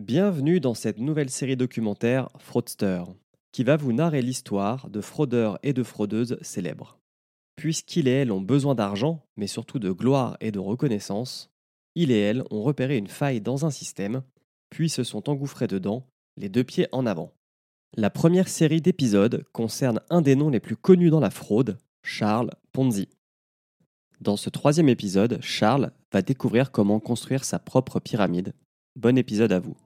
Bienvenue dans cette nouvelle série documentaire Fraudster, qui va vous narrer l'histoire de fraudeurs et de fraudeuses célèbres. Puisqu'il et elle ont besoin d'argent, mais surtout de gloire et de reconnaissance, il et elle ont repéré une faille dans un système, puis se sont engouffrés dedans, les deux pieds en avant. La première série d'épisodes concerne un des noms les plus connus dans la fraude, Charles Ponzi. Dans ce troisième épisode, Charles va découvrir comment construire sa propre pyramide. Bon épisode à vous.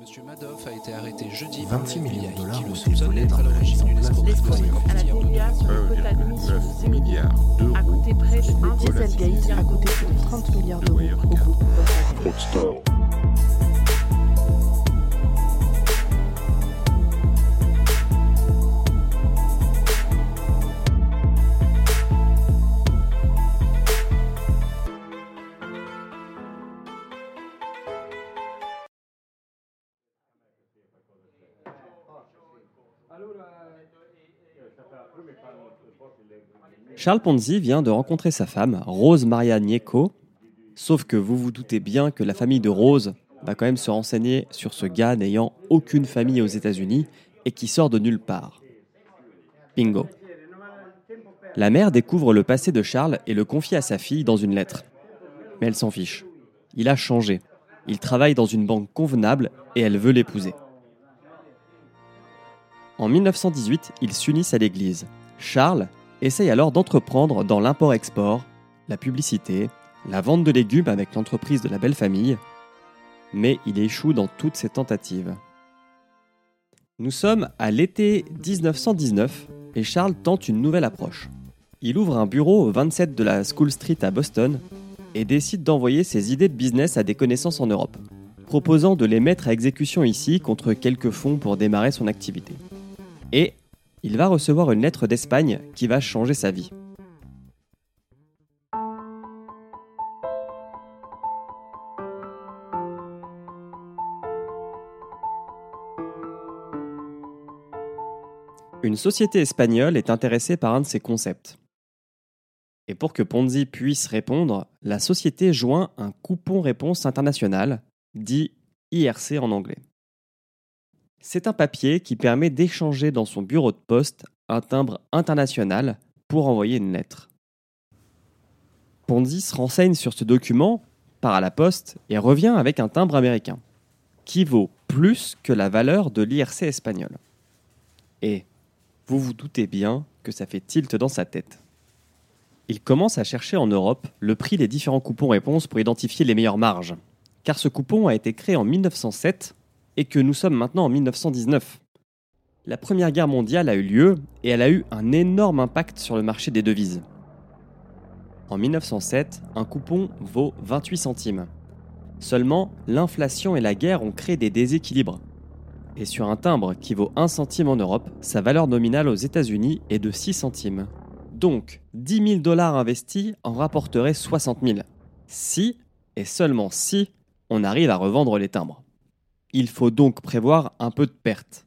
Monsieur Madoff a été arrêté jeudi 26 par le millions de dollars qui le ont été soupçonne volés d'être à par la mise en place à la d'euros. TVA sur le quota d'émission 1,9 milliards d'euros. A coûté près de de 1 Dieselgate a coûté plus de 30 milliards de d'euros au groupe. Volkswagen. Charles Ponzi vient de rencontrer sa femme, Rose Maria Nieco. Sauf que vous vous doutez bien que la famille de Rose va quand même se renseigner sur ce gars n'ayant aucune famille aux États-Unis et qui sort de nulle part. Bingo. La mère découvre le passé de Charles et le confie à sa fille dans une lettre. Mais elle s'en fiche. Il a changé. Il travaille dans une banque convenable et elle veut l'épouser. En 1918, ils s'unissent à l'église. Charles essaye alors d'entreprendre dans l'import-export, la publicité, la vente de légumes avec l'entreprise de la belle famille, mais il échoue dans toutes ses tentatives. Nous sommes à l'été 1919 et Charles tente une nouvelle approche. Il ouvre un bureau au 27 de la School Street à Boston et décide d'envoyer ses idées de business à des connaissances en Europe, proposant de les mettre à exécution ici contre quelques fonds pour démarrer son activité. Et il va recevoir une lettre d'Espagne qui va changer sa vie. Une société espagnole est intéressée par un de ses concepts. Et pour que Ponzi puisse répondre, la société joint un coupon réponse international, dit IRC en anglais. C'est un papier qui permet d'échanger dans son bureau de poste un timbre international pour envoyer une lettre. Ponzi se renseigne sur ce document, part à la poste et revient avec un timbre américain, qui vaut plus que la valeur de l'IRC espagnol. Et vous vous doutez bien que ça fait tilt dans sa tête. Il commence à chercher en Europe le prix des différents coupons réponses pour identifier les meilleures marges, car ce coupon a été créé en 1907 et que nous sommes maintenant en 1919. La Première Guerre mondiale a eu lieu et elle a eu un énorme impact sur le marché des devises. En 1907, un coupon vaut 28 centimes. Seulement, l'inflation et la guerre ont créé des déséquilibres. Et sur un timbre qui vaut 1 centime en Europe, sa valeur nominale aux États-Unis est de 6 centimes. Donc, 10 000 dollars investis en rapporteraient 60 000. Si, et seulement si, on arrive à revendre les timbres. Il faut donc prévoir un peu de perte.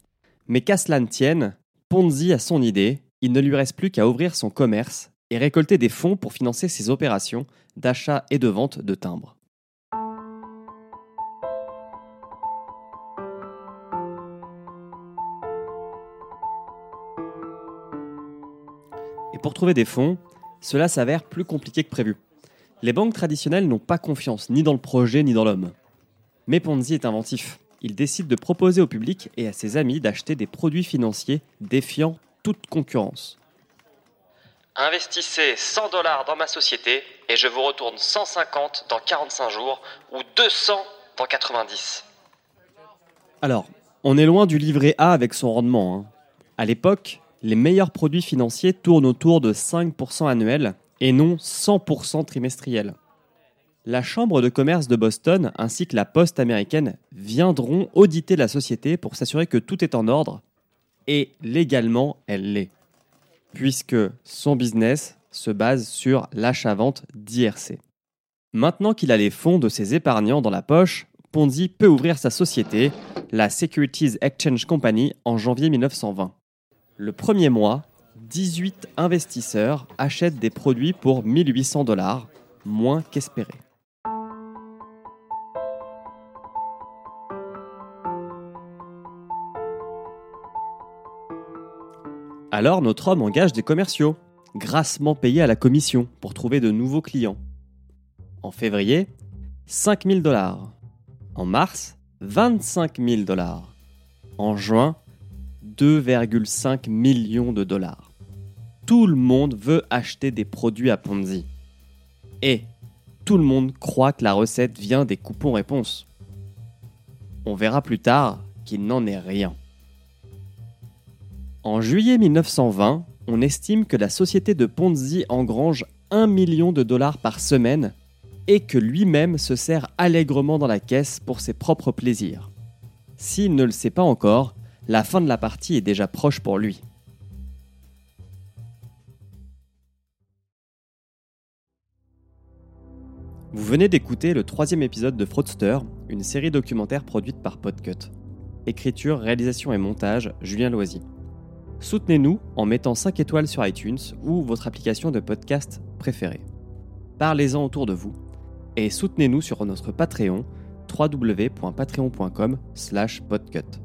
Mais qu'à cela ne tienne, Ponzi a son idée, il ne lui reste plus qu'à ouvrir son commerce et récolter des fonds pour financer ses opérations d'achat et de vente de timbres. Et pour trouver des fonds, cela s'avère plus compliqué que prévu. Les banques traditionnelles n'ont pas confiance ni dans le projet ni dans l'homme. Mais Ponzi est inventif. Il décide de proposer au public et à ses amis d'acheter des produits financiers défiant toute concurrence. Investissez 100 dollars dans ma société et je vous retourne 150 dans 45 jours ou 200 dans 90. Alors, on est loin du livret A avec son rendement. hein. À l'époque, les meilleurs produits financiers tournent autour de 5% annuels et non 100% trimestriels. La Chambre de commerce de Boston ainsi que la Poste américaine viendront auditer la société pour s'assurer que tout est en ordre. Et légalement, elle l'est. Puisque son business se base sur l'achat-vente d'IRC. Maintenant qu'il a les fonds de ses épargnants dans la poche, Ponzi peut ouvrir sa société, la Securities Exchange Company, en janvier 1920. Le premier mois, 18 investisseurs achètent des produits pour 1800 dollars, moins qu'espéré. Alors notre homme engage des commerciaux, grassement payés à la commission pour trouver de nouveaux clients. En février, 5000 dollars. En mars, 25 000 dollars. En juin, 2,5 millions de dollars. Tout le monde veut acheter des produits à Ponzi. Et tout le monde croit que la recette vient des coupons réponses. On verra plus tard qu'il n'en est rien. En juillet 1920, on estime que la société de Ponzi engrange 1 million de dollars par semaine et que lui-même se sert allègrement dans la caisse pour ses propres plaisirs. S'il ne le sait pas encore, la fin de la partie est déjà proche pour lui. Vous venez d'écouter le troisième épisode de Fraudster, une série documentaire produite par Podcut. Écriture, réalisation et montage, Julien Loisy. Soutenez-nous en mettant 5 étoiles sur iTunes ou votre application de podcast préférée. Parlez-en autour de vous et soutenez-nous sur notre Patreon www.patreon.com podcut.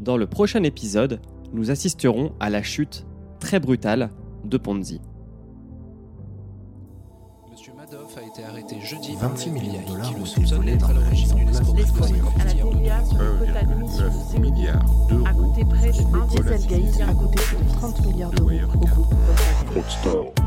Dans le prochain épisode, nous assisterons à la chute très brutale de Ponzi. Été arrêté jeudi 26 par le millions de dollars ont été volés d'être dans à la mise en place à sur le quota d'émission de 1,9 ces milliards d'euros. Coûté près de sont 1 Dieselgate volatilisés a coûté plus de 30 milliards de d'euros au.